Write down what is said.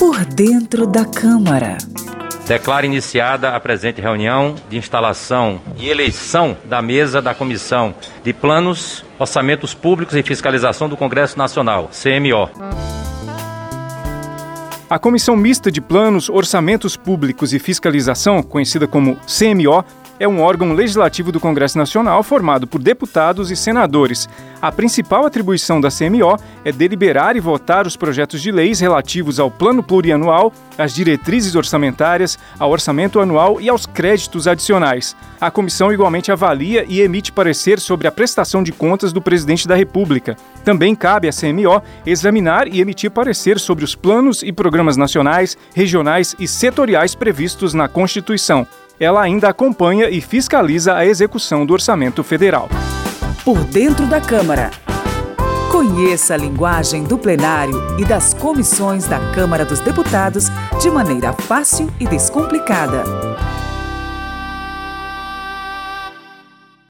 Por dentro da Câmara. Declaro iniciada a presente reunião de instalação e eleição da mesa da Comissão de Planos, Orçamentos Públicos e Fiscalização do Congresso Nacional, CMO. A Comissão Mista de Planos, Orçamentos Públicos e Fiscalização, conhecida como CMO, é um órgão legislativo do Congresso Nacional formado por deputados e senadores. A principal atribuição da CMO é deliberar e votar os projetos de leis relativos ao plano plurianual, às diretrizes orçamentárias, ao orçamento anual e aos créditos adicionais. A comissão igualmente avalia e emite parecer sobre a prestação de contas do presidente da República. Também cabe à CMO examinar e emitir parecer sobre os planos e programas nacionais, regionais e setoriais previstos na Constituição ela ainda acompanha e fiscaliza a execução do orçamento federal. Por dentro da Câmara. Conheça a linguagem do plenário e das comissões da Câmara dos Deputados de maneira fácil e descomplicada.